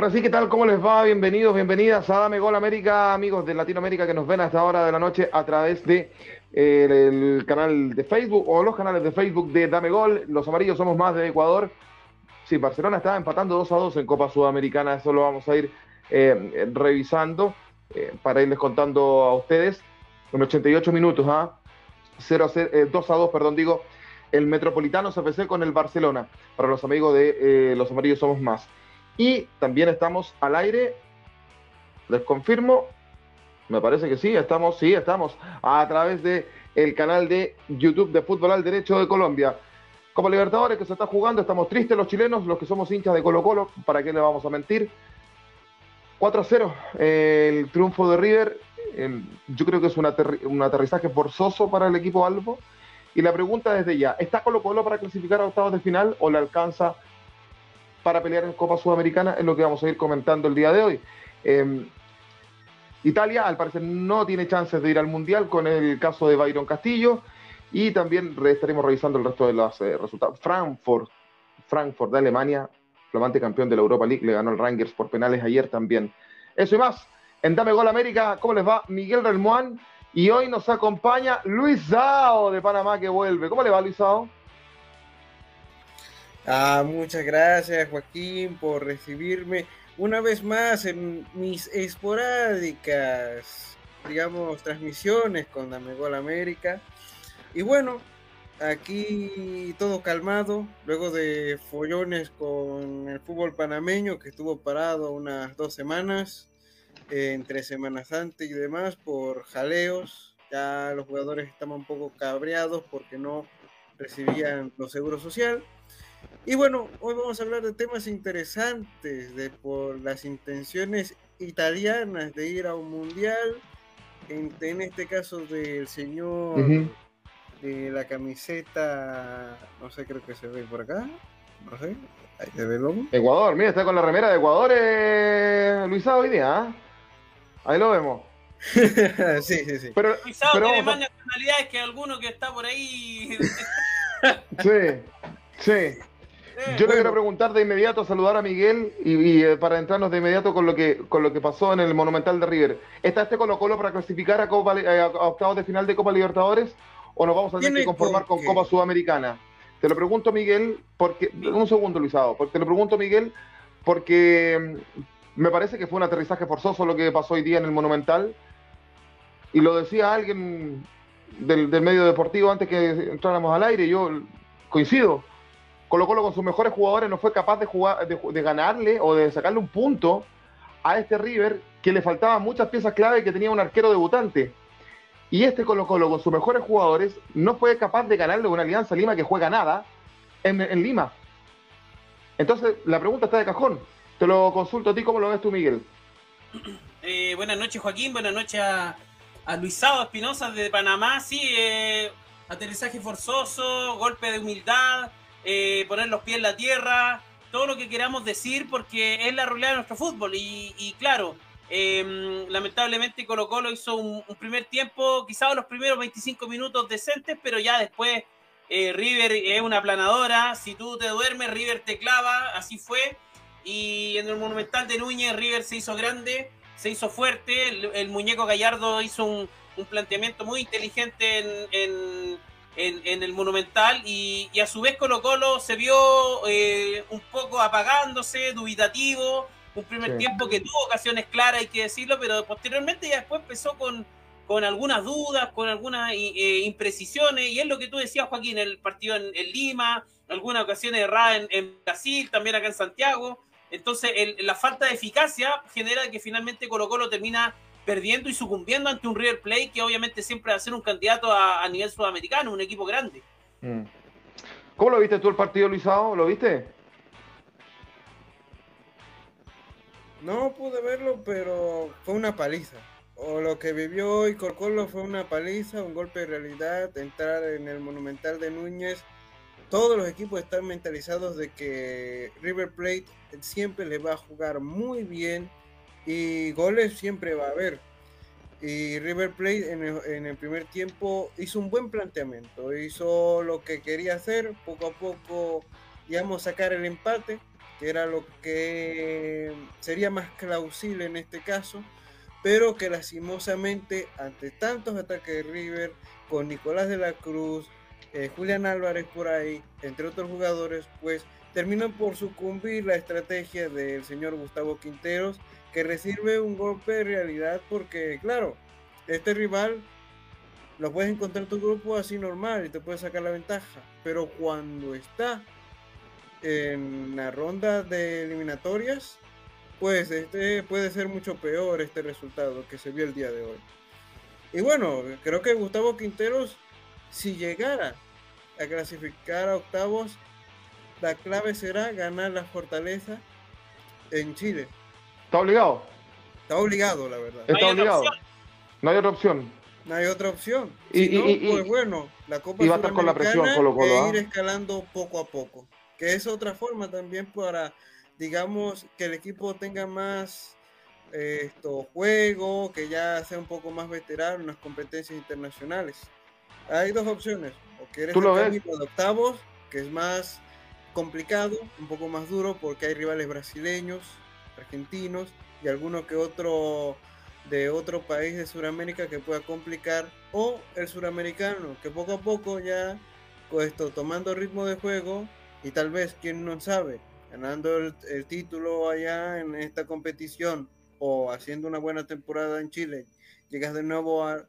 Ahora sí, ¿qué tal? ¿Cómo les va? Bienvenidos, bienvenidas a Dame Gol América, amigos de Latinoamérica que nos ven a esta hora de la noche a través de eh, el canal de Facebook o los canales de Facebook de Dame Gol. Los amarillos somos más de Ecuador. Sí, Barcelona está empatando 2 a 2 en Copa Sudamericana, eso lo vamos a ir eh, revisando eh, para irles contando a ustedes. En 88 minutos, ¿ah? 0 a 0, eh, 2 a 2, perdón, digo, el Metropolitano CFC con el Barcelona, para los amigos de Los Amarillos Somos Más. Y también estamos al aire, les confirmo, me parece que sí, estamos, sí, estamos a través de canal de YouTube de Fútbol al Derecho de Colombia. Copa Libertadores que se está jugando, estamos tristes los chilenos, los que somos hinchas de Colo Colo, ¿para qué le vamos a mentir? 4 a 0, eh, el triunfo de River, eh, yo creo que es un, un aterrizaje forzoso para el equipo Albo. Y la pregunta desde ya, ¿está Colo Colo para clasificar a octavos de final o le alcanza para pelear en Copa Sudamericana? Es lo que vamos a ir comentando el día de hoy. Eh, Italia, al parecer, no tiene chances de ir al Mundial con el caso de Byron Castillo. Y también re- estaremos revisando el resto de los eh, resultados. Frankfurt, Frankfurt de Alemania, flamante campeón de la Europa League, le ganó el Rangers por penales ayer también. Eso y más, en Dame Gol América, ¿cómo les va? Miguel Relmuán. Y hoy nos acompaña Luis Sao de Panamá que vuelve. ¿Cómo le va, Luis Sao? Ah, muchas gracias Joaquín por recibirme una vez más en mis esporádicas, digamos, transmisiones con Dame Gol América. Y bueno, aquí todo calmado, luego de follones con el fútbol panameño que estuvo parado unas dos semanas, eh, entre Semana Santa y demás, por jaleos. Ya los jugadores estaban un poco cabreados porque no recibían los seguros social. Y bueno, hoy vamos a hablar de temas interesantes, de por las intenciones italianas de ir a un mundial, en, en este caso del señor de la camiseta, no sé, creo que se ve por acá, no sé, ahí se ve el logo. Ecuador, mira, está con la remera de Ecuador, eh, Luis Sao hoy día. ¿ah? Ahí lo vemos. sí, sí, sí. Pero, Luisao pero tiene más nacionalidades que alguno que está por ahí. Sí, sí. Yo le quiero preguntar de inmediato, saludar a Miguel y, y, eh, para entrarnos de inmediato con lo que con lo que pasó en el Monumental de River. ¿Está este Colo Colo para clasificar a, Copa, eh, a octavos de final de Copa Libertadores o nos vamos a tener que conformar con. Copa Sudamericana? Te lo pregunto, Miguel, porque un segundo, Luisado, porque te lo pregunto, Miguel, porque mm, me parece que fue un aterrizaje forzoso lo que pasó hoy día en el Monumental y lo decía alguien del, del medio deportivo antes que entráramos al aire, yo coincido. Colo Colo con sus mejores jugadores no fue capaz de, jugar, de, ganarle o de sacarle un punto a este River que le faltaban muchas piezas clave que tenía un arquero debutante. Y este Colo Colo con sus mejores jugadores no fue capaz de ganarle una Alianza Lima que juega nada en, en Lima. Entonces la pregunta está de cajón. Te lo consulto a ti, ¿cómo lo ves tú, Miguel? Eh, buenas noches, Joaquín. Buenas noches a, a Luisado Espinosa de Panamá. Sí, eh, aterrizaje forzoso, golpe de humildad, eh, poner los pies en la tierra, todo lo que queramos decir, porque es la realidad de nuestro fútbol. Y, claro, eh, lamentablemente Colo Colo hizo un, primer tiempo, quizás los primeros 25 minutos decentes, pero ya después eh, River es una aplanadora. Si tú te duermes, River te clava. Así fue. Y en el Monumental de Núñez, River se hizo grande, se hizo fuerte. El, muñeco Gallardo hizo un, planteamiento muy inteligente en, en, en, en el Monumental. Y, y, a su vez, Colo Colo se vio eh, un poco apagándose, dubitativo. Un primer Sí. tiempo que tuvo ocasiones claras, hay que decirlo, pero posteriormente ya después empezó con, con algunas dudas, con algunas eh, imprecisiones, y es lo que tú decías, Joaquín, el partido en, en Lima, algunas ocasiones erradas en, en, Brasil, también acá en Santiago. Entonces, el, la falta de eficacia genera que finalmente Colo Colo termina perdiendo y sucumbiendo ante un River Plate que obviamente siempre va a ser un candidato a, a nivel sudamericano, un equipo grande. Mm. ¿Cómo lo viste tú el partido, Luisao? ¿Lo viste? No pude verlo, pero fue una paliza. O lo que vivió hoy Colo Colo fue una paliza, un golpe de realidad, entrar en el Monumental de Núñez. Todos los equipos están mentalizados de que River Plate siempre le va a jugar muy bien y goles siempre va a haber. Y River Plate en el, primer tiempo hizo un buen planteamiento, hizo lo que quería hacer, poco a poco, digamos, sacar el empate, que era lo que sería más clausible en este caso, pero que lastimosamente ante tantos ataques de River, con Nicolás de la Cruz, eh, Julián Álvarez por ahí, entre otros jugadores, pues terminó por sucumbir la estrategia del señor Gustavo Quinteros, que recibe un golpe de realidad porque, claro, este rival lo puedes encontrar en tu grupo así normal y te puede sacar la ventaja, pero cuando está en la ronda de eliminatorias, pues este puede ser mucho peor este resultado que se vio el día de hoy. Y bueno, creo que Gustavo Quinteros, si llegara a clasificar a octavos, la clave será ganar la fortaleza en Chile. ¿Está obligado? Está obligado, la verdad. Está otra obligado. opción. No hay otra opción. No hay otra opción. Y- Si no, y- y- pues bueno, la Copa y va a estar con la presión Sudamericana Colo-Colo, e ¿ah? ir escalando poco a poco. Que es otra forma también para, digamos, que el equipo tenga más eh, esto, juego, que ya sea un poco más veterano en las competencias internacionales. Hay dos opciones. O quieres ¿Tú lo el ves? camino de octavos, que es más complicado, un poco más duro, porque hay rivales brasileños, argentinos y alguno que otro de otro país de Sudamérica que pueda complicar, o el suramericano, que poco a poco ya con esto, tomando ritmo de juego y tal vez, quién no sabe, ganando el, el título allá en esta competición o haciendo una buena temporada en Chile, llegas de nuevo a,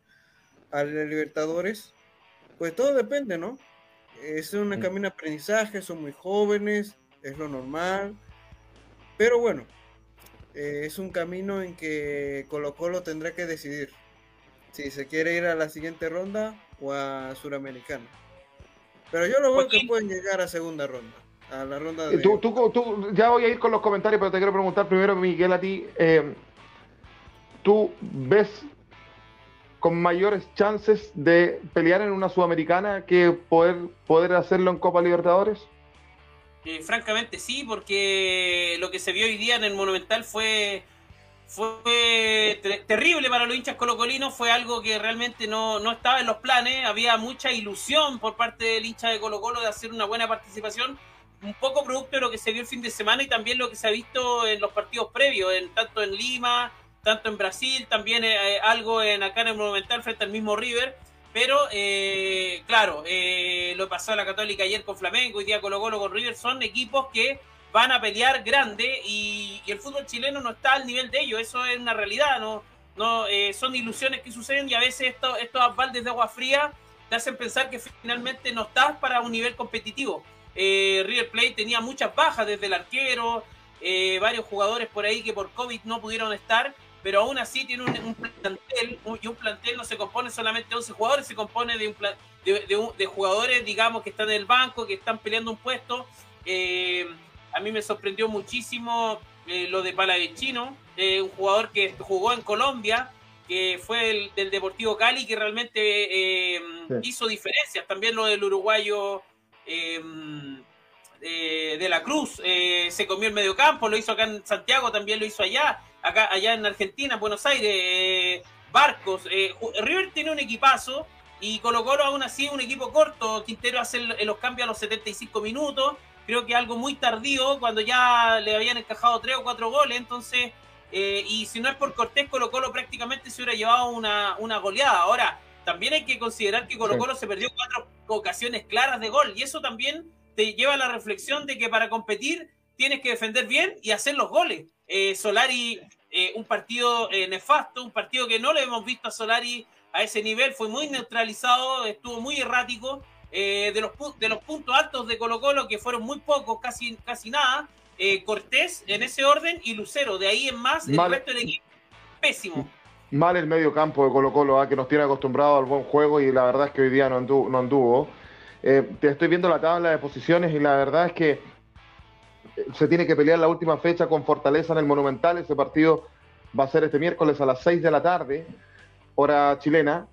a Libertadores, pues todo depende, ¿no? Es un camino de aprendizaje, son muy jóvenes, es lo normal, pero bueno, eh, es un camino en que Colo Colo tendrá que decidir si se quiere ir a la siguiente ronda o a Suramericana. Pero yo lo veo que pueden llegar a segunda ronda, a la ronda Eh, de... Tú, tú, tú- ya voy a ir con los comentarios, pero te quiero preguntar primero, Miguel, a ti. eh, ¿Tú ves con mayores chances de pelear en una sudamericana que poder, poder hacerlo en Copa Libertadores? Eh, francamente sí, porque lo que se vio hoy día en el Monumental fue fue ter- terrible para los hinchas colocolinos, fue algo que realmente no, no estaba en los planes, había mucha ilusión por parte del hincha de Colo Colo de hacer una buena participación, un poco producto de lo que se vio el fin de semana y también lo que se ha visto en los partidos previos, en, tanto en Lima, tanto en Brasil, también eh, algo en acá en el Monumental frente al mismo River. Pero, eh, claro, eh, lo pasó a la Católica ayer con Flamengo, hoy día Colo Colo con River, son equipos que van a pelear grande y, el fútbol chileno no está al nivel de ellos, eso es una realidad, no, no eh, son ilusiones que suceden y a veces esto, estos baldes de agua fría te hacen pensar que finalmente no estás para un nivel competitivo. Eh, River Plate tenía muchas bajas desde el arquero, varios jugadores por ahí que por COVID no pudieron estar, pero aún así tiene un, un plantel, un- y un plantel no se compone solamente de 11 jugadores, se compone de, un de, de jugadores, digamos, que están en el banco, que están peleando un puesto. Eh, a mí me sorprendió muchísimo eh, lo de Palavecino, eh, un jugador que jugó en Colombia, que fue el, del Deportivo Cali, que realmente Sí. hizo diferencias. También lo del uruguayo de la Cruz, se comió el mediocampo, lo hizo acá en Santiago, también lo hizo allá, acá allá en Argentina, Buenos Aires, eh, Barcos. eh, River tiene un equipazo y Colo Colo aún así un equipo corto. Quintero hace el- los cambios a los 75 minutos. Creo que algo muy tardío cuando ya le habían encajado tres o cuatro goles. Entonces, eh, y si no es por Cortés, Colo Colo prácticamente se hubiera llevado una, una goleada. Ahora, también hay que considerar que Colo Sí. Colo se perdió cuatro ocasiones claras de gol. Y eso también te lleva a la reflexión de que para competir tienes que defender bien y hacer los goles. Eh, Solari, eh, un partido eh, nefasto, un partido que no le hemos visto a Solari a ese nivel, fue muy neutralizado, estuvo muy errático. De, los, de los puntos altos de Colo Colo, que fueron muy pocos, casi, casi nada, Cortés en ese orden y Lucero. De ahí en más, el Vale. resto del equipo, pésimo. Mal el medio campo de Colo Colo, ah, que nos tiene acostumbrado al buen juego y la verdad es que hoy día no anduvo. No anduvo. Eh, te estoy viendo la tabla de posiciones y la verdad es que se tiene que pelear la última fecha con Fortaleza en el Monumental. Ese partido va a ser este miércoles a las 6 de la tarde, hora chilena.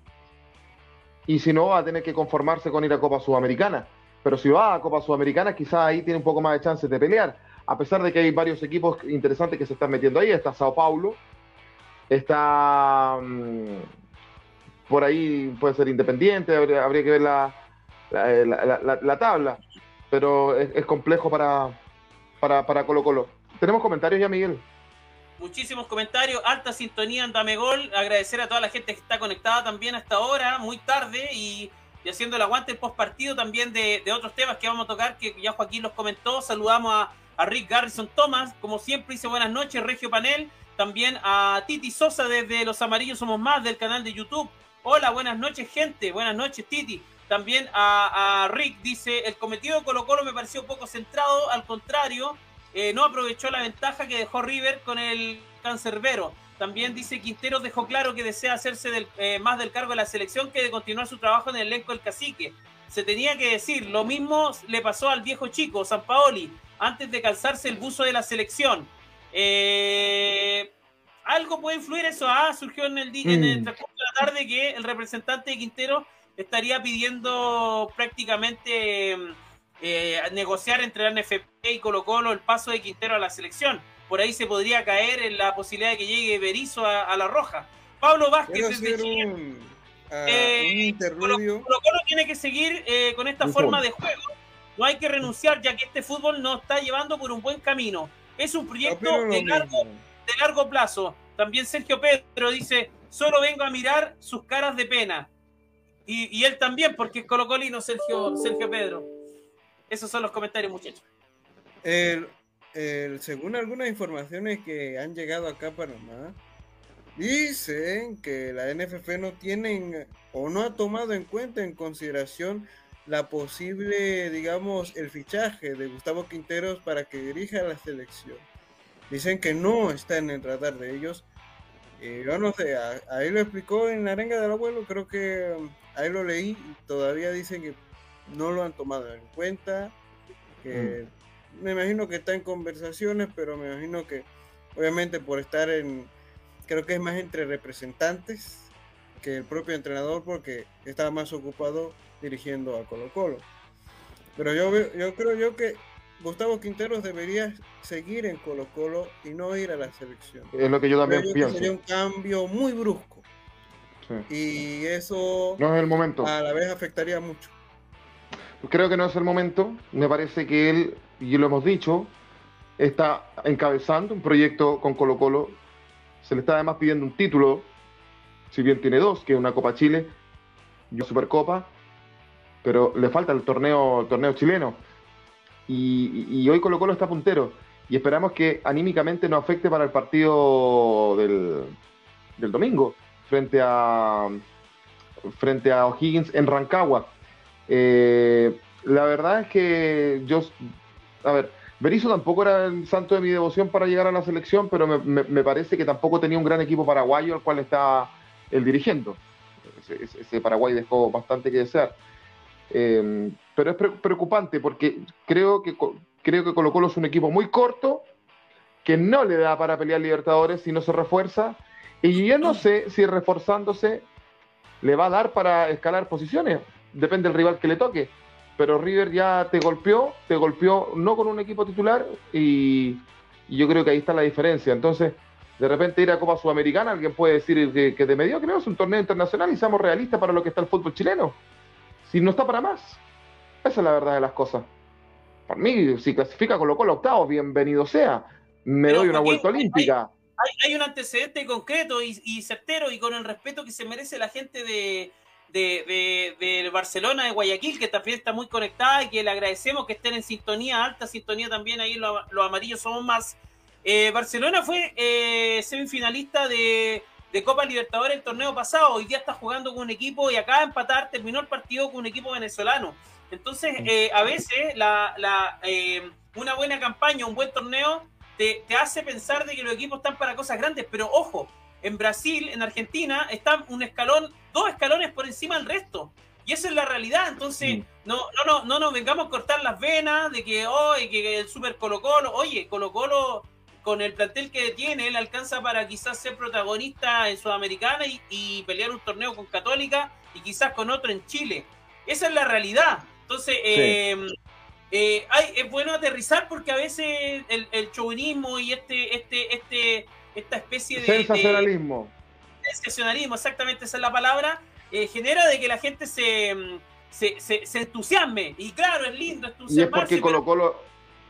Y si no, va a tener que conformarse con ir a Copa Sudamericana. Pero si va a Copa Sudamericana, quizás ahí tiene un poco más de chances de pelear. A pesar de que hay varios equipos interesantes que se están metiendo ahí. Está Sao Paulo, está mm, por ahí, puede ser independiente, habría, que ver la, la, la- la- la tabla, pero es complejo para, para, para Colo Colo. ¿Tenemos comentarios ya, Miguel? Muchísimos comentarios, alta sintonía en Gol. Agradecer a toda la gente que está conectada también hasta ahora, muy tarde, y, haciendo el aguante post partido también de, de otros temas que vamos a tocar, que ya Joaquín los comentó. Saludamos a, a Rick Garrison Thomas, como siempre, dice buenas noches, Regio Panel. También a Titi Sosa desde Los Amarillos Somos Más del canal de YouTube. Hola, buenas noches, gente. Buenas noches, Titi. También a, a Rick dice: El cometido de Colo Colo me pareció poco centrado, al contrario, eh, no aprovechó la ventaja que dejó River con el cancerbero. También dice Quinteros dejó claro que desea hacerse del- eh, más del cargo de la selección que de continuar su trabajo en el elenco del cacique. Se tenía que decir, lo mismo le pasó al viejo chico, San Paoli, antes de calzarse el buzo de la selección. Eh, algo puede influir eso. Ah, surgió en el, en el transcurso de la tarde que el representante de Quintero estaría pidiendo prácticamente eh, negociar entre la NFP y Colo Colo el paso de Quintero a la selección. Por ahí se podría caer en la posibilidad de que llegue Berizzo a, a la roja. Pablo Vázquez desde Chile. un, ah, Eh, un Colo. Colo Colo tiene que seguir eh, con esta forma de juego. No hay que renunciar ya que este fútbol nos está llevando por un buen camino. Es un proyecto de largo, mismo. de largo plazo. También Sergio Pedro dice, solo vengo a mirar sus caras de pena. Y, él también, porque es colocolino Sergio, Sergio Pedro. Esos son los comentarios, muchachos. Según algunas informaciones que han llegado acá a Panamá, dicen que la NFF no tienen o no ha tomado en cuenta en consideración la posible, digamos, el fichaje de Gustavo Quinteros para que dirija la selección. Dicen que no está en el radar de ellos. Eh, yo no sé, ahí lo explicó en la arenga del abuelo, creo que ahí lo leí y todavía dicen que no lo han tomado en cuenta, que me imagino que está en conversaciones, pero me imagino que obviamente por estar en, creo que es más entre representantes que el propio entrenador porque está más ocupado dirigiendo a Colo Colo. Pero yo, veo- yo creo yo que Gustavo Quinteros debería seguir en Colo Colo y no ir a la selección. Es lo que yo también yo pienso. sería un cambio muy brusco Sí. y eso No es el momento. a la vez afectaría mucho. Creo que no es el momento. Me parece que él, y lo hemos dicho, está encabezando un proyecto con Colo Colo. Se le está además pidiendo un título, si bien tiene dos, que es una Copa Chile y una Supercopa, pero le falta el torneo, el torneo chileno. Y, y- y hoy Colo Colo está puntero. Y esperamos que anímicamente no afecte para el partido del, del domingo frente a frente a O'Higgins en Rancagua. Eh, la verdad es que yo, a ver, Berizzo tampoco era el santo de mi devoción para llegar a la selección, pero me, parece que tampoco tenía un gran equipo paraguayo al cual está el dirigiendo. Ese, Paraguay dejó bastante que desear. Eh, pero es pre- preocupante porque creo que, creo que Colo Colo es un equipo muy corto, que no le da para pelear Libertadores si no se refuerza. Y yo no sé si reforzándose le va a dar para escalar posiciones. Depende del rival que le toque. Pero River ya te golpeó, te golpeó no con un equipo titular y, y yo creo que ahí está la diferencia. Entonces, de repente ir a Copa Sudamericana, alguien puede decir que, que de medio creo es un torneo internacional y seamos realistas para lo que está el fútbol chileno. Si no está para más. Esa es la verdad de las cosas. Para mí, si clasifica Colo Colo octavo, bienvenido sea. Me Pero, doy una vuelta olímpica. Hay, hay un antecedente concreto y, y certero y con el respeto que se merece la gente de, de, de- de Barcelona, de Guayaquil, que también está muy conectada y que le agradecemos que estén en sintonía, alta sintonía también ahí, los, los amarillos somos más. Eh, Barcelona fue eh, semifinalista de, de Copa Libertadores el torneo pasado, hoy día está jugando con un equipo y acaba de empatar, terminó el partido con un equipo venezolano. Entonces, eh, a veces la, la, eh, una buena campaña, un buen torneo, te, te hace pensar de que los equipos están para cosas grandes, pero ojo, en Brasil, en Argentina, están un escalón, dos escalones por encima del resto. Y esa es la realidad. Entonces, no, no, no, no nos vengamos a cortar las venas de que, oh, y que el Super Colo Colo, oye, Colo Colo con el plantel que tiene, él alcanza para quizás ser protagonista en Sudamericana y, y pelear un torneo con Católica y quizás con otro en Chile. Esa es la realidad. Entonces, eh, eh, hay- es bueno aterrizar porque a veces el, el chauvinismo y este, este, este, esta especie de, de Sensacionalismo. sensacionalismo, exactamente esa es la palabra, eh, genera de que la gente se, mm, se, se- se entusiasme. Y claro, es lindo Y es entusiasmarse, porque Colo Colo,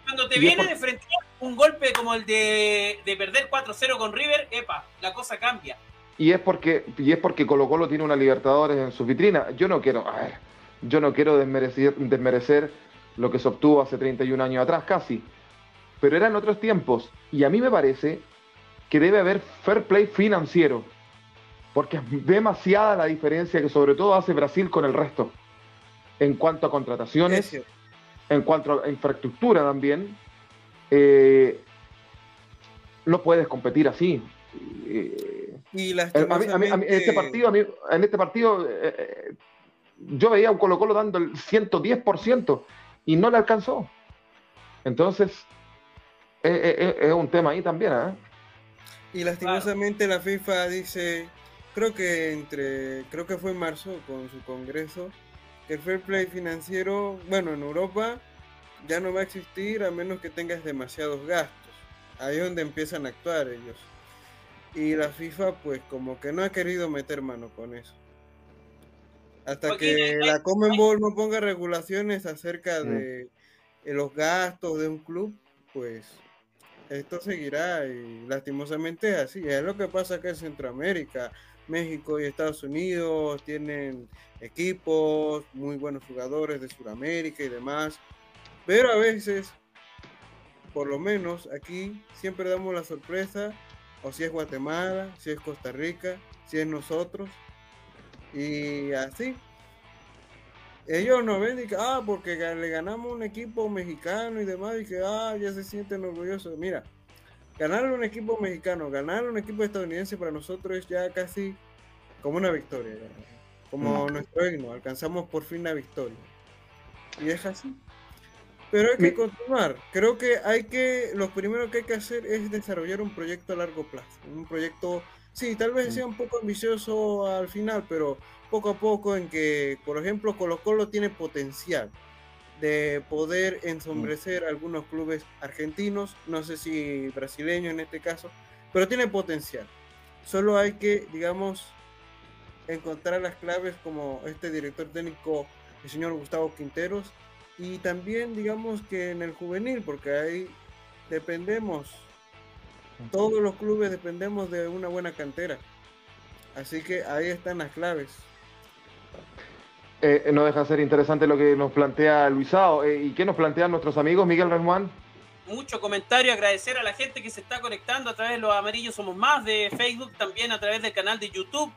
cuando te viene de frente un golpe como el de, de perder 4-0 con River, epa, la cosa cambia. y es porque, y es porque Colo Colo tiene una Libertadores en su vitrina. Yo no quiero, a ver, yo no quiero desmerecer, desmerecer lo que se obtuvo hace 31 años atrás, casi. Pero eran otros tiempos. Y a mí me parece que debe haber fair play financiero. Porque es demasiada la diferencia que sobre todo hace Brasil con el resto. En cuanto a contrataciones, en cuanto a infraestructura también, eh, no puedes competir así. Eh, Y a mí, a mí- a mí- en este partido, a mí- en este partido eh, eh, yo veía a un Colo Colo dando el 110% y no le alcanzó. Entonces, es un tema ahí también. ¿eh? Y lastimosamente la FIFA dice, creo que entre, creo que fue en marzo con su congreso, que el fair play financiero, bueno, en Europa ya no va a existir a menos que tengas demasiados gastos. Ahí es donde empiezan a actuar ellos. Y la FIFA pues como que no ha querido meter mano con eso. Hasta que hay- la Comenbol no ponga regulaciones acerca de, de los gastos de un club, pues esto seguirá y lastimosamente es así. Es lo que pasa acá en Centroamérica. México y Estados Unidos tienen equipos, muy buenos jugadores de Sudamérica y demás. Pero a veces, por lo menos aquí, siempre damos la sorpresa. O si es Guatemala, si es Costa Rica, si es nosotros. Y así. Ellos no ven y que, ah, porque le ganamos un equipo mexicano y demás, y que, ah, ya se sienten orgullosos. Mira, ganarle un equipo mexicano, ganarle un equipo estadounidense para nosotros es ya casi como una victoria. Como Mm. nuestro himno, alcanzamos por fin la victoria. Y es así. Pero hay que continuar. Creo que hay que, lo primero que hay que hacer es desarrollar un proyecto a largo plazo. Un proyecto, sí, tal vez sea un poco ambicioso al final, pero poco a poco en que, por ejemplo, Colo Colo tiene potencial de poder ensombrecer a algunos clubes argentinos, no sé si brasileños en este caso, pero tiene potencial. Solo hay que, digamos, encontrar las claves como este director técnico, el señor Gustavo Quinteros, y también, digamos, que en el juvenil, porque ahí dependemos, todos los clubes dependemos de una buena cantera. Así que ahí están las claves. Eh, no deja de ser interesante lo que nos plantea Luisao. Eh, ¿Y qué nos plantean nuestros amigos, Miguel Ramón? mucho comentario, agradecer a la gente que se está conectando a través de los amarillos somos más de Facebook, también a través del canal de YouTube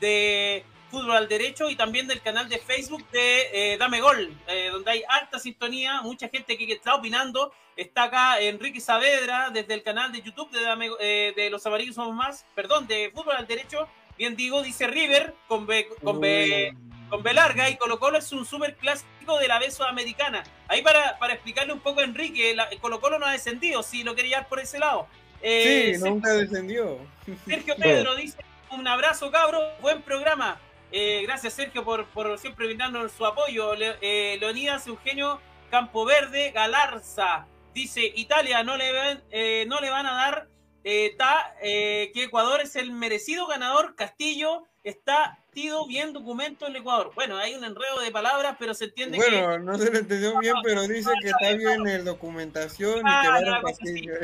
de Fútbol al Derecho y también del canal de Facebook de eh, Dame Gol, eh, donde hay alta sintonía, mucha gente que, que está opinando. Está acá Enrique Saavedra desde el canal de YouTube de, Dame- eh, de los amarillos somos más, perdón, de Fútbol al Derecho. Bien digo, dice River con B, con B, con B larga y Colo Colo es un super clásico de la B sudamericana. Ahí para, para explicarle un poco a Enrique, la- Colo Colo no ha descendido, si lo quería llevar por ese lado. Eh, Sí, nunca descendió. Sergio Pedro dice, un abrazo cabro, buen programa. Eh, gracias Sergio por, por siempre brindarnos su apoyo. Le- eh, Leonidas Eugenio Campoverde Galarza dice, Italia no le, van, eh, no le van a dar eh, ta, eh, que Ecuador es el merecido ganador. Castillo está tido bien documento en Ecuador. Bueno, hay un enredo de palabras, pero se entiende que... Bueno, no se lo entendió bien, pero dice que está bien en documentación y que Ah, va ya, a. Castillo.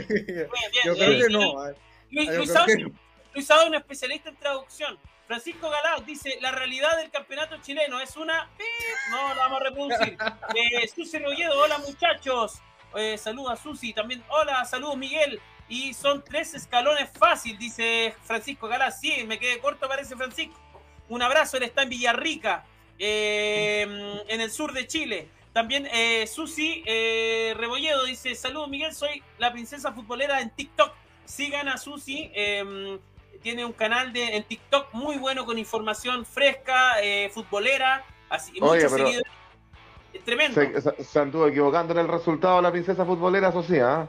Yo creo que no. Luis, Luis. Luis Sado, un especialista en traducción. Francisco Galao dice, la realidad del campeonato chileno es una... No la vamos a reproducir. Eh, Susi Rolledo, hola muchachos. Eh, saludos a Susi, también hola, saludos Miguel. Y son tres escalones fácil, dice Francisco Galá. Sí, me quedé corto, parece Francisco. Un abrazo, él está en Villarrica, eh, en el sur de Chile. También eh, Susi Rebolledo dice, saludos Miguel, soy la princesa futbolera en TikTok. Sigan a Susi, eh, tiene un canal de, en TikTok muy bueno con información fresca, eh, futbolera, así, y Oye, muchos pero- seguidores. Es tremendo. Se, se- se anduvo equivocando en el resultado de la princesa futbolera, eso sí, ¿ah?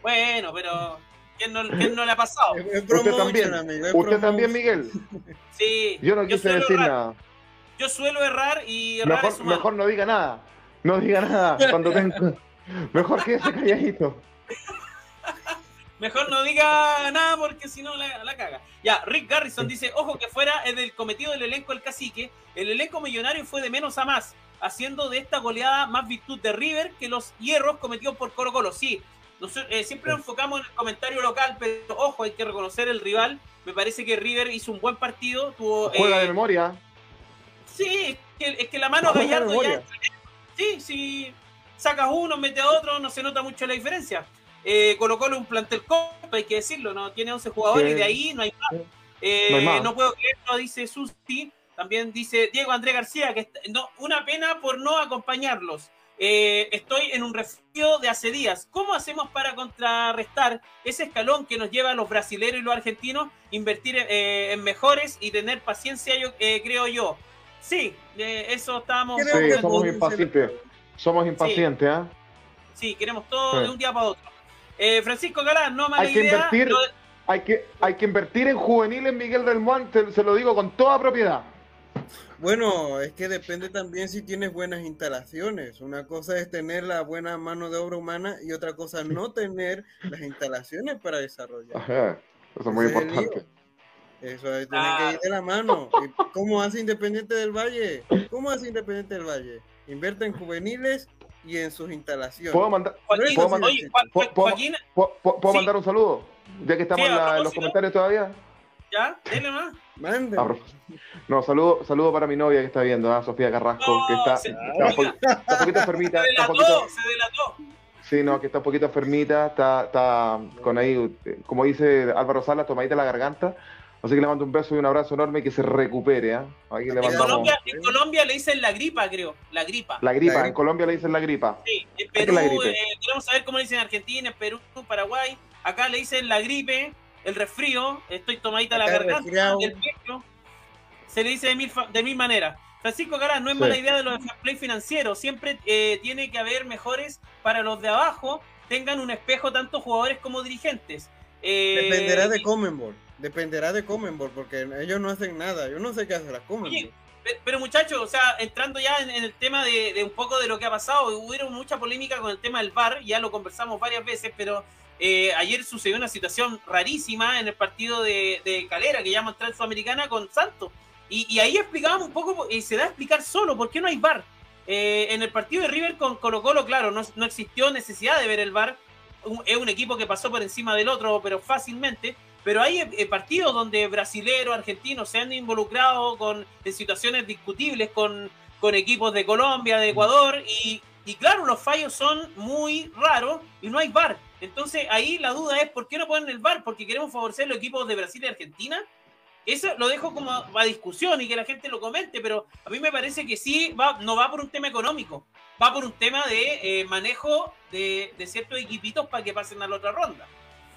Bueno, pero ¿quién no, quién no le ha pasado? Es- es Usted también, amigo, es usted también, Miguel. Sí, Yo no quise decir errar, nada. Yo suelo errar y errar es Mejor, humano. mejor no diga nada. No diga nada cuando tenga... Mejor quédese calladito. Mejor no diga nada porque si no la, la caga. Ya, Rick Garrison dice, ojo que fuera el del cometido del elenco del cacique, el elenco millonario fue de menos a más, haciendo de esta goleada más virtud de River que los hierros cometidos por Colo Colo. Sí, nosotros, eh, siempre nos enfocamos en el comentario local, pero ojo, hay que reconocer el rival. Me parece que River hizo un buen partido. Tuvo, Juega de eh, memoria. Sí, es que, es que la mano Juega de Gallardo ya. Sí, si sacas uno, mete a otro, no se nota mucho la diferencia. Eh, Colo Colo un plantel copa, hay que decirlo, ¿no? Tiene 11 jugadores Sí. y de ahí no hay más. Sí. Eh, No hay más. no puedo creerlo, dice Susi. También dice Diego Andrés García, que está- no, una pena por no acompañarlos. Eh, estoy en un resfrío de hace días. ¿Cómo hacemos para contrarrestar ese escalón que nos lleva a los brasileños y los argentinos invertir eh, en mejores y tener paciencia, yo eh, creo yo? Sí, eh, eso estábamos. Sí, somos impacientes. Somos impacientes, ¿ah? Sí, queremos todo Sí. de un día para otro. Eh, Francisco Galán, no mala Hay que idea. invertir. Lo- Hay que, hay que invertir en juveniles, Miguel del Monte, se lo digo con toda propiedad. Bueno, es que depende también si tienes buenas instalaciones. Una cosa es tener la buena mano de obra humana y otra cosa no tener las instalaciones para desarrollar. Ajá, Eso es muy Ese importante. Eso es, tiene que ir de la mano. ¿Y ¿Cómo hace Independiente del Valle? ¿Cómo hace Independiente del Valle? Invierte en juveniles y en sus instalaciones. ¿Puedo, mandar, Joaquín, ¿Puedo mandar- oye, Joa- ¿Puedo- puedo- Joaquín, puedo- puedo- puedo Sí. mandar un saludo? Ya que estamos Sí, en, la- en los comentarios todavía. ya, dele más. No, saludo, saludo para mi novia que está viendo, ¿ah? Sofía Carrasco, No, que está, se- está un, po- está un poquito Se enfermita. Está un delató, poquito, se delató. sí, no, que está un poquito enfermita, está, está con ahí, eh, como dice Álvaro Salas, tomadita la garganta. Así que le mando un beso y un abrazo enorme y que se recupere. ¿ah? Le En mandamos Colombia, en Colombia le dicen la gripa, creo. La gripa. la gripa. La En. Colombia le dicen la gripa. Sí, en Perú, la gripe. eh, queremos saber cómo le dicen en Argentina, en Perú, Paraguay. Acá le dicen la gripe, el resfrío, estoy tomadita la garganta, el pecho. Se le dice de mil, fa- de mil maneras. Francisco Galán, no es Sí. mala idea de los play financieros. Siempre eh, tiene que haber mejores para los de abajo, tengan un espejo tanto jugadores como dirigentes. Eh, Dependerá de Comenbol. Dependerá de Comenbol, porque ellos no hacen nada. Yo no sé qué hace la Comenbol. Oye, Pe- Pero muchachos, o sea, entrando ya en, en el tema de, de un poco de lo que ha pasado, hubo mucha polémica con el tema del VAR, ya lo conversamos varias veces, pero eh, ayer sucedió una situación rarísima en el partido de, de Calera, que Trans Sudamericana con Santos. Y, y ahí explicábamos un poco, y se da a explicar solo, ¿por qué no hay VAR? Eh, en el partido de River con Colo Colo, claro, no, no existió necesidad de ver el VAR, Un- es un equipo que pasó por encima del otro, pero fácilmente. Pero hay eh, partidos donde brasileros, argentinos se han involucrado con, en situaciones discutibles con, con equipos de Colombia, de Ecuador, y, y claro, los fallos son muy raros y no hay VAR. Entonces ahí la duda es, ¿por qué no ponen el VAR? ¿Porque queremos favorecer los equipos de Brasil y Argentina? Eso lo dejo como a discusión y que la gente lo comente, pero a mí me parece que sí, va, no va por un tema económico, va por un tema de eh, manejo de, de ciertos equipitos para que pasen a la otra ronda.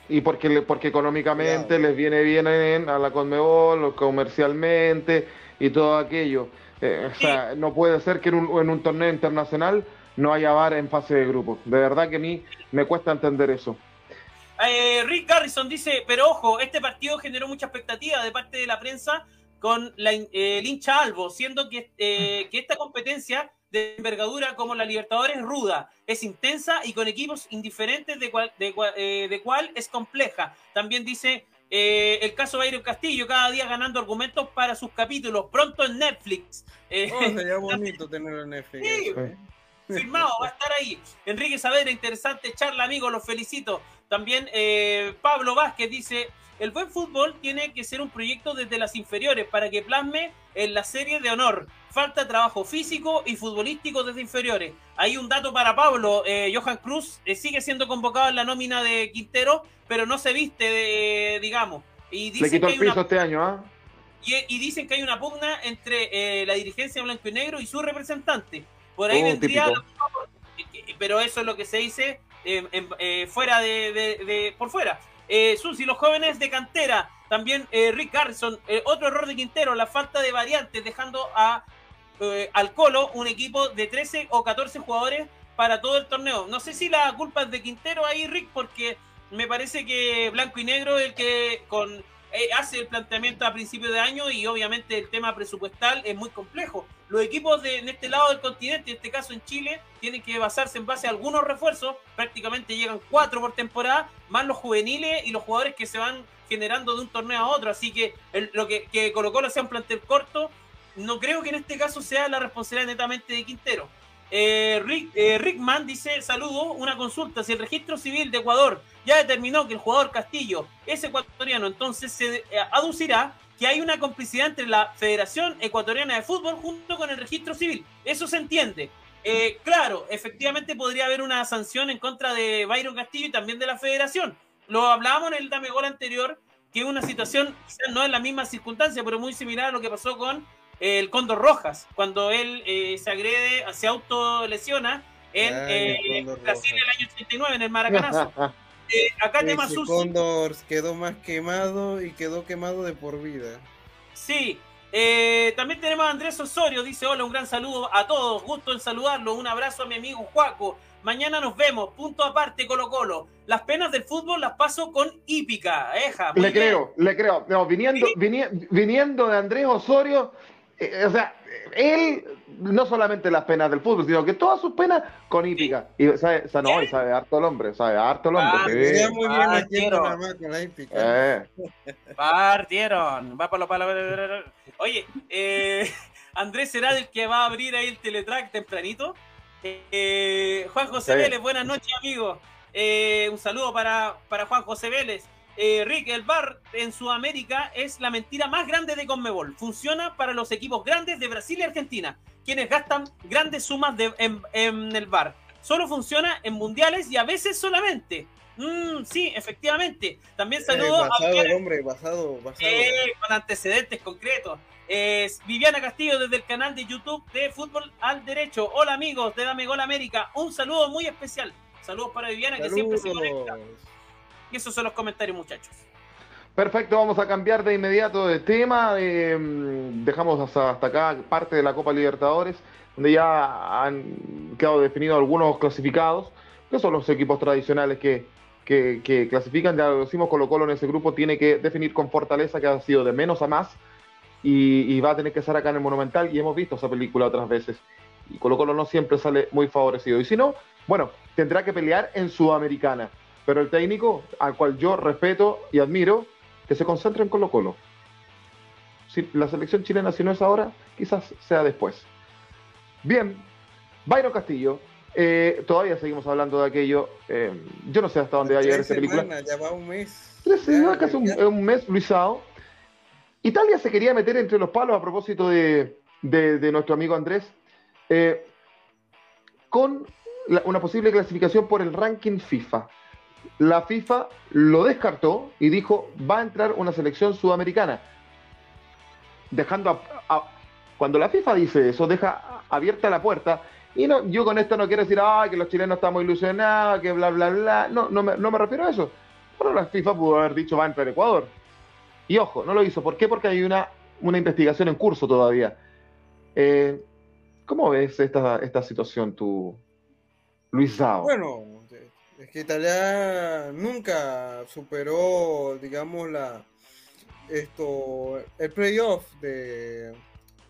Y porque, le- porque económicamente les viene bien en- a la Conmebol, o comercialmente y todo aquello. Eh, o sea, no puede ser que en un, en un torneo internacional no haya VAR en fase de grupo. De verdad que a mí me cuesta entender eso. Eh, Rick Garrison dice, pero ojo, este partido generó mucha expectativa de parte de la prensa con la, eh, el hincha Albo, siendo que, eh, que esta competencia de envergadura como la Libertadores es ruda, es intensa y con equipos indiferentes de cual, de, eh, de cual es compleja. También dice eh, el caso Byron Castillo, cada día ganando argumentos para sus capítulos, pronto en Netflix. Eh, Oh, sería bonito tenerlo en Netflix. Sí. ¿eh? firmado, va a estar ahí. Enrique Saavedra, interesante charla, amigo, los felicito. También eh, Pablo Vázquez dice, el buen fútbol tiene que ser un proyecto desde las inferiores para que plasme en la serie de honor. Falta trabajo físico y futbolístico desde inferiores. Hay un dato para Pablo, eh, Johan Cruz eh, sigue siendo convocado en la nómina de Quintero, pero no se viste, de, digamos. Y Le dicen, quitó que el una, piso este año, ¿ah? y, y dicen que hay una pugna entre eh, la dirigencia blanco y negro y su representante. Por ahí Oh, vendría típico. pero eso es lo que se dice eh, eh, fuera de, por fuera. Eh, Susi, los jóvenes de cantera, también eh, Rick Garrison, otro error de Quintero, la falta de variantes, dejando a al Colo un equipo de 13 o 14 jugadores para todo el torneo. No sé si la culpa es de Quintero ahí, Rick, porque me parece que Blanco y Negro el que con hace el planteamiento a principio de año y obviamente el tema presupuestal es muy complejo. Los equipos de en este lado del continente, en este caso en Chile, tienen que basarse en base a algunos refuerzos, prácticamente llegan cuatro por temporada, más los juveniles y los jugadores que se van generando de un torneo a otro, así que lo que, que Colo Colo sea un plantel corto, no creo que en este caso sea la responsabilidad netamente de Quintero. Eh, Rick, eh, Rickman dice, saludo, una consulta, si el registro civil de Ecuador ya determinó que el jugador Castillo es ecuatoriano, entonces se eh, aducirá que hay una complicidad entre la Federación Ecuatoriana de Fútbol junto con el registro civil. Eso se entiende. Claro, efectivamente podría haber una sanción en contra de Byron Castillo y también de la Federación. Lo hablábamos en el Dame Gol anterior, que es una situación, quizás no en la misma circunstancia, pero muy similar a lo que pasó con el Cóndor Rojas, cuando él eh, se agrede, se autolesiona en Ay, eh, el Brasil Rojas. el año 89 en el Maracanazo. Eh, acá tema Ese Susi. Cóndor quedó más quemado y quedó quemado de por vida. Sí. Eh, también tenemos a Andrés Osorio, dice hola, un gran saludo a todos, gusto en saludarlo, un abrazo a mi amigo Juaco, mañana nos vemos, punto aparte Colo Colo, las penas del fútbol las paso con hípica, eja, Le bien. creo, le creo. No, viniendo, vini- viniendo de Andrés Osorio, o sea, él no solamente las penas del fútbol, sino que todas sus penas con hípica. Y sabe, no, y sabe harto el hombre, sabe harto el hombre. Ah, sí. Muy bien con la hípica. Eh, Partieron. Va para los palos. Oye, eh, Andrés será el que va a abrir ahí el teletrack tempranito. Eh, Juan José Sí. Vélez, buenas noches, amigo. Eh, un saludo para, para Juan José Vélez. Eh, Rick, el bar en Sudamérica es la mentira más grande de Conmebol. Funciona para los equipos grandes de Brasil y Argentina, quienes gastan grandes sumas de- en, en el bar. Solo funciona en mundiales y a veces solamente. Mm, sí, efectivamente. También Eh, saludo a Viviana- hombre, basado, basado. eh, con antecedentes concretos. Es Viviana Castillo desde el canal de YouTube de Fútbol al Derecho. Hola amigos de Dame Gol América. Un saludo muy especial. Saludos para Viviana que siempre se conecta. Esos son los comentarios muchachos. Perfecto, vamos a cambiar de inmediato de tema. eh, dejamos hasta, acá parte de la Copa Libertadores, donde ya han quedado definidos algunos clasificados, que son los equipos tradicionales que, que, que clasifican. Ya lo decimos, Colo Colo en ese grupo tiene que definir con fortaleza que ha sido de menos a más y, y va a tener que estar acá en el Monumental. Y hemos visto esa película otras veces. Y Colo Colo no siempre sale muy favorecido. Y si no, bueno, tendrá que pelear en Sudamericana. Pero el técnico, al cual yo respeto y admiro, que se concentre en Colo Colo. Si la selección chilena, si no es ahora, quizás sea después. Bien, Byron Castillo, eh, todavía seguimos hablando de aquello. eh, yo no sé hasta dónde va a llegar esta película. ya va un mes. Tres Ya, semanas, casi un, un mes, Luisao. Italia se quería meter entre los palos a propósito de, de- de nuestro amigo Andrés, eh, con la- una posible clasificación por el ranking FIFA. La FIFA lo descartó y dijo, va a entrar una selección sudamericana. Dejando a- cuando la FIFA dice eso, deja abierta la puerta. Y no, yo con esto no quiero decir, que los chilenos estamos ilusionados, que bla, bla, bla. No, no me, no me refiero a eso. Pero la FIFA pudo haber dicho, va a entrar Ecuador. Y ojo, no lo hizo. ¿Por qué? Porque hay una, una investigación en curso todavía. Eh, ¿Cómo ves esta, esta situación tú, Luis Zao? Bueno, es que Italia nunca superó, digamos, la esto el playoff de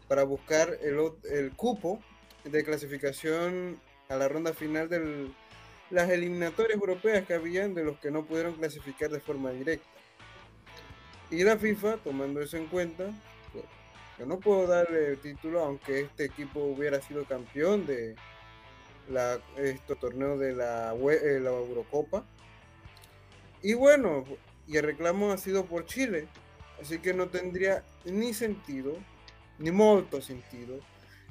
para buscar el, el cupo de clasificación a la ronda final de las eliminatorias europeas que habían de los que no pudieron clasificar de forma directa. Y la FIFA, tomando eso en cuenta, yo no puedo darle el título aunque este equipo hubiera sido campeón de, la, este torneo de la, eh, la Eurocopa. Y bueno, y el reclamo ha sido por Chile, así que no tendría ni sentido, ni molto sentido,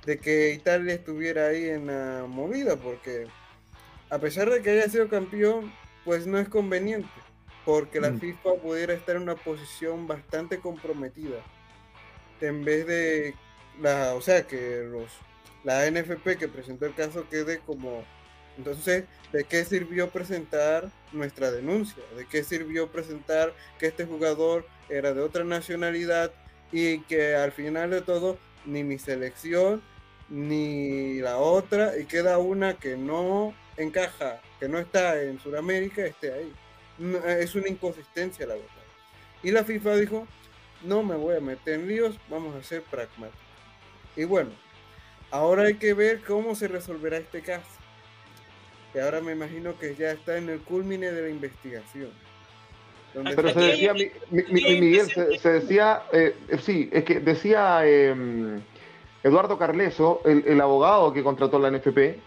de que Italia estuviera ahí en la movida, porque a pesar de que haya sido campeón, pues no es conveniente, porque la Mm. FIFA pudiera estar en una posición bastante comprometida, en vez de la, o sea, que los la NFP que presentó el caso quede como entonces de qué sirvió presentar nuestra denuncia de qué sirvió presentar que este jugador era de otra nacionalidad y que al final de todo ni mi selección ni la otra y queda una que no encaja que no está en Sudamérica esté ahí es una inconsistencia la verdad. Y la FIFA dijo, no me voy a meter en líos, vamos a ser pragmáticos. Y bueno, ahora hay que ver cómo se resolverá este caso. Que ahora me imagino que ya está en el culmine de la investigación. Pero se decía, mi- mi- Miguel, se, decía, eh, eh, sí, es que decía eh, Eduardo Carleso, el, el abogado que contrató la NFP,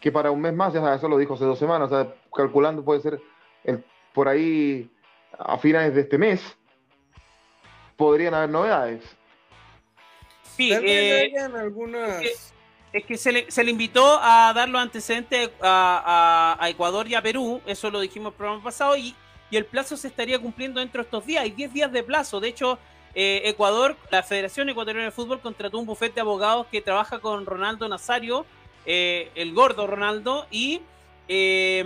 que para un mes más, ya eso lo dijo hace dos semanas, o sea, calculando puede ser el- por ahí a finales de este mes, podrían haber novedades. Sí, Tal vez eh, hayan algunas... es Es que se le, se le invitó a dar los antecedentes a, a- a Ecuador y a Perú, eso lo dijimos el programa pasado, y, y el plazo se estaría cumpliendo dentro de estos días. Hay 10 días de plazo. De hecho, eh, Ecuador, la Federación Ecuatoriana de Fútbol contrató un bufete de abogados que trabaja con Ronaldo Nazario, eh, el gordo Ronaldo, y eh,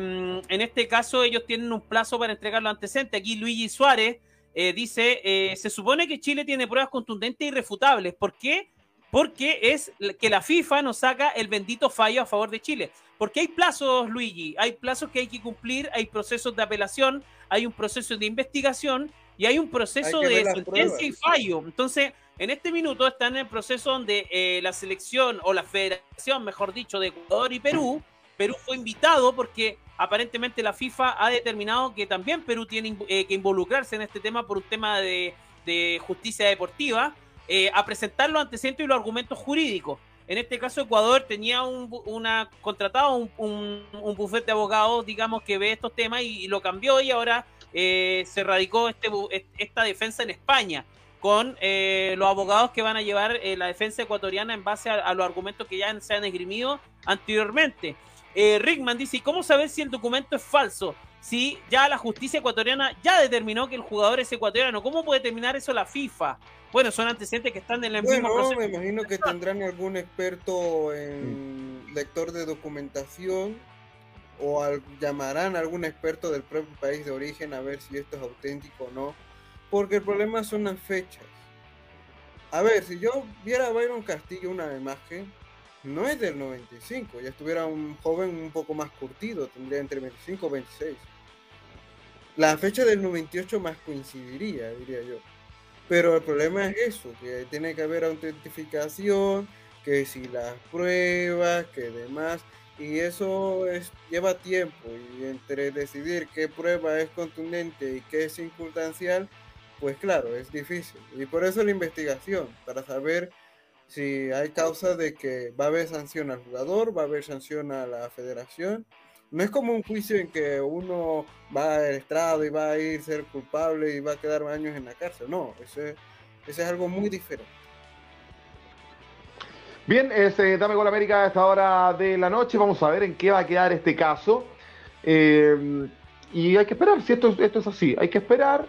en este caso ellos tienen un plazo para entregar los antecedentes. Aquí Luigi Suárez eh, dice, eh, se supone que Chile tiene pruebas contundentes e irrefutables. ¿Por qué? Porque es que la FIFA nos saca el bendito fallo a favor de Chile. Porque hay plazos, Luigi, hay plazos que hay que cumplir, hay procesos de apelación, hay un proceso de investigación y hay un proceso Hay de sentencia y fallo. Entonces, en este minuto están en el proceso donde eh, la selección o la federación, mejor dicho, de Ecuador y Perú, Perú fue invitado porque aparentemente la FIFA ha determinado que también Perú tiene eh, que involucrarse en este tema por un tema de, justicia deportiva, eh, a presentar los antecedentes y los argumentos jurídicos. En este caso, Ecuador tenía un, una contratado un, un, bufete de abogados, digamos, que ve estos temas y, lo cambió y ahora eh, se radicó este, esta defensa en España con eh, los abogados que van a llevar eh, la defensa ecuatoriana en base a los argumentos que ya se han esgrimido anteriormente. Eh, Rickman dice, ¿y cómo saber si el documento es falso? Si ya la justicia ecuatoriana ya determinó que el jugador es ecuatoriano, ¿cómo puede determinar eso la FIFA? Bueno, son antecedentes que están en Bueno, proceso. me imagino que tendrán algún experto en lector de documentación o al- llamarán a algún experto del propio país de origen a ver si esto es auténtico o no. Porque el problema son las fechas. A ver, si yo viera a Byron Castillo una imagen, no es del 95, ya estuviera un joven un poco más curtido, tendría entre 25 y 26. La fecha del 98 más coincidiría, diría yo. Pero el problema es eso, que tiene que haber autentificación, que si las pruebas, que demás, y eso es, lleva tiempo, y entre decidir qué prueba es contundente y qué es circunstancial, pues claro, es difícil. Y por eso la investigación, para saber si hay causa de que va a haber sanción al jugador, va a haber sanción a la federación. No es como un juicio en que uno va al estrado y va a ir ser culpable y va a quedar años en la cárcel. No, ese es algo muy diferente. Bien, es, eh, Dame Gol América a esta hora de la noche. Vamos a ver en qué va a quedar este caso. Eh, y hay que esperar, si esto es así, hay que esperar.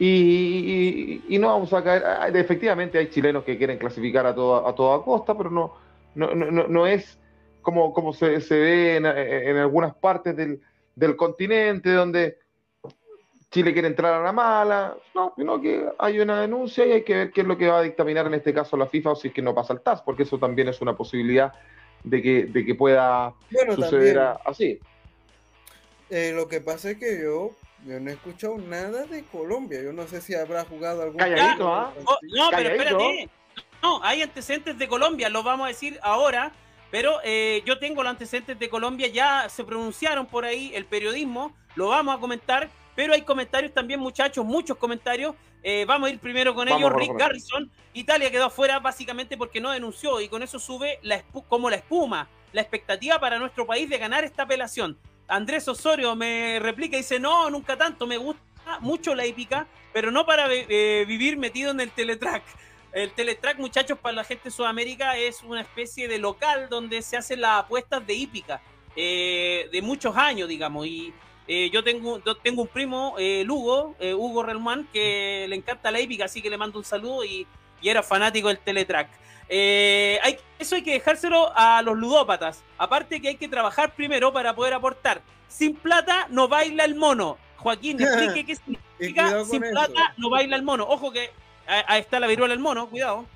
Y, y- y no vamos a caer. ah, Efectivamente, hay chilenos que quieren clasificar a toda, a toda costa, pero no, no, no, no- es como, como se, se ve en, en algunas partes del, del continente, donde Chile quiere entrar a la mala. No, sino que hay una denuncia y hay que ver qué es lo que va a dictaminar en este caso la FIFA o si es que no pasa el TAS, porque eso también es una posibilidad de que, de que pueda Bueno, suceder también así. eh, lo que pasa es que yo, yo no he escuchado nada de Colombia. Yo no sé si habrá jugado algún Calladito, partido ¿ah? Oh, no, pero espérate. No, hay antecedentes de Colombia, lo vamos a decir ahora, pero eh, yo tengo los antecedentes de Colombia, ya se pronunciaron por ahí el periodismo, lo vamos a comentar, pero hay comentarios también, muchachos, muchos comentarios. Eh, vamos a ir primero con ellos. vamos Rick Garrison, Italia quedó afuera básicamente porque no denunció y con eso sube la como la espuma, la expectativa para nuestro país de ganar esta apelación. Andrés Osorio me replica y dice, no, nunca tanto, me gusta mucho la hípica, pero no para eh, vivir metido en el teletrack. El teletrack, muchachos, para la gente de Sudamérica es una especie de local donde se hacen las apuestas de hípica eh, de muchos años, digamos. Y eh, yo tengo, tengo un primo, Lugo, Hugo Relman, que le encanta la hípica, así que le mando un saludo y, y era fanático del teletrack. Eh, hay, eso hay que dejárselo a los ludópatas. Aparte que hay que trabajar primero para poder aportar. Sin plata no baila el mono. Joaquín, explique qué significa sin plata no baila el mono. Ojo que ah, ahí está la viruela del mono, cuidado.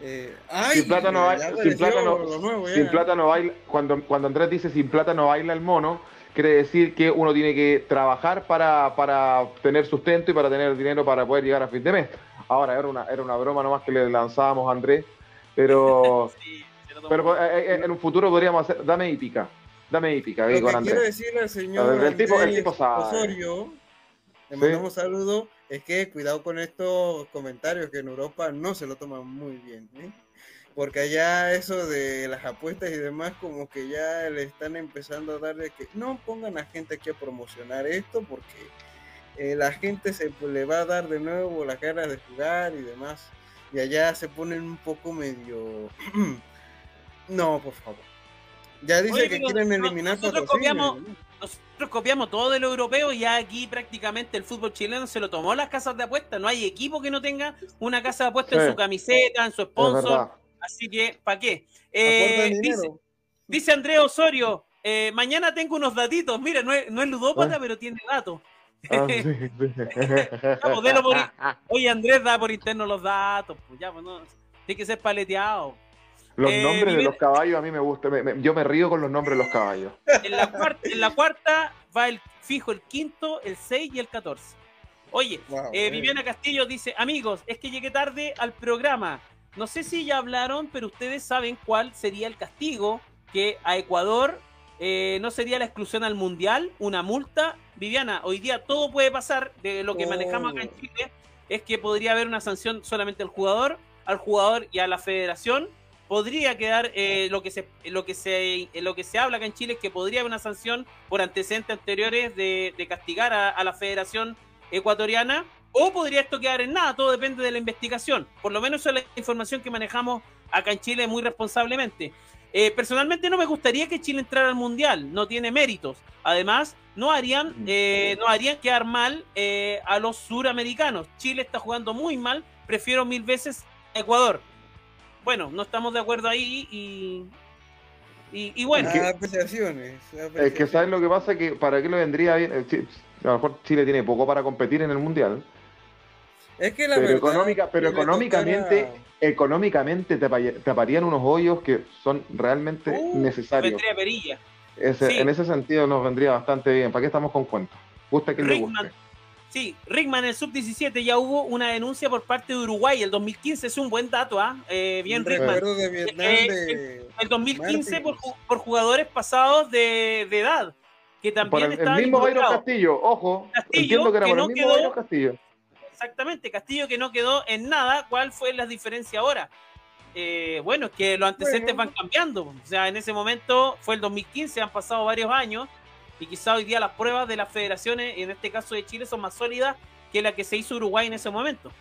Eh, ay, sin plata no, baila, sin plata no, nuevo, sin plata no baila, cuando, cuando Andrés dice sin plata no baila el mono, quiere decir que uno tiene que trabajar para, para tener sustento y para tener dinero para poder llegar a fin de mes. Ahora, era una, era una broma nomás que le lanzábamos a Andrés, pero, Sí, pero eh, eh, en un futuro podríamos hacer, dame hípica, dame hípica, ahí Lo con que quiero Andrés. decirle al señor El tipo- el Andrés tipo sabe. Osorio, le Sí. mandamos saludos, es que cuidado con estos comentarios que en Europa no se lo toman muy bien, ¿eh? porque allá eso de las apuestas y demás como que ya le están empezando a darle que no pongan a gente aquí a promocionar esto porque eh, la gente se pues, le va a dar de nuevo las ganas de jugar y demás y allá se ponen un poco medio no por favor ya dice Oye, que quieren no- eliminar nosotros copiamos- ¿no? Nosotros copiamos todo de lo europeo y ya aquí prácticamente el fútbol chileno se lo tomó las casas de apuestas. No hay equipo que no tenga una casa de apuestas en Sí. su camiseta, en su Es sponsor. Así que, ¿para qué? Eh, dice, dice Andrés Osorio, eh, mañana tengo unos datitos. Mira, no es, no es ludópata, Ah. pero tiene datos. Ah, sí, sí. Por- Oye, Andrés da por interno los datos. Pues ya, pues no. Tiene que ser paleteado. Los Eh, nombres de los caballos a mí me gustan, me- me- yo me río con los nombres de los caballos. En la, cuarta, en la cuarta va el fijo el quinto, el 6 y el 14. Oye, Wow, eh, eh. Viviana Castillo dice, amigos, es que llegué tarde al programa. No sé si ya hablaron, pero ustedes saben cuál sería el castigo que a Ecuador eh, no sería la exclusión al Mundial, una multa. Viviana, hoy día todo puede pasar de lo que manejamos acá en Chile, es que podría haber una sanción solamente al jugador, al jugador y a la federación. Podría quedar eh, lo que se lo que se lo que se habla acá en Chile es que podría haber una sanción por antecedentes anteriores de, de castigar a, a la Federación Ecuatoriana o podría esto quedar en nada, todo depende de la investigación. Por lo menos esa es la información que manejamos acá en Chile muy responsablemente. Eh, personalmente no me gustaría que Chile entrara al Mundial, no tiene méritos. Además, no harían, eh, no harían quedar mal eh, a los suramericanos. Chile está jugando muy mal, prefiero mil veces a Ecuador. Bueno, no estamos de acuerdo ahí y, y, y bueno. Es que- apreciaciones, Es que apreciaciones. sabes lo que pasa que para qué le vendría bien, Eh, a lo mejor Chile tiene poco para competir en el mundial, Es que la pero verdad, económica, pero económicamente, tocara- económicamente te apa- taparían unos hoyos que son realmente Uh, necesarios. vendría Perilla. Ese- sí. En ese sentido nos vendría bastante bien. ¿Para qué estamos con cuentos? Gusta que le guste. Sí, Rickman en el sub-17 ya hubo una denuncia por parte de Uruguay. El 2015 es un buen dato, ¿ah? Eh, bien, Rickman. recuerdo de Vietnam Eh, de- El 2015 por, por jugadores pasados de, de edad, que Por también el, el estaban mismo involucrados. Castillo, ojo, Castillo, entiendo que era que por no el mismo quedó- Castillo. Exactamente, Castillo que no quedó en nada. ¿Cuál fue la diferencia ahora? Eh, bueno, que los antecedentes Bueno. van cambiando. O sea, en ese momento fue el 2015, han pasado varios años y quizá hoy día las pruebas de las federaciones, en este caso de Chile, son más sólidas que la que se hizo Uruguay en ese momento.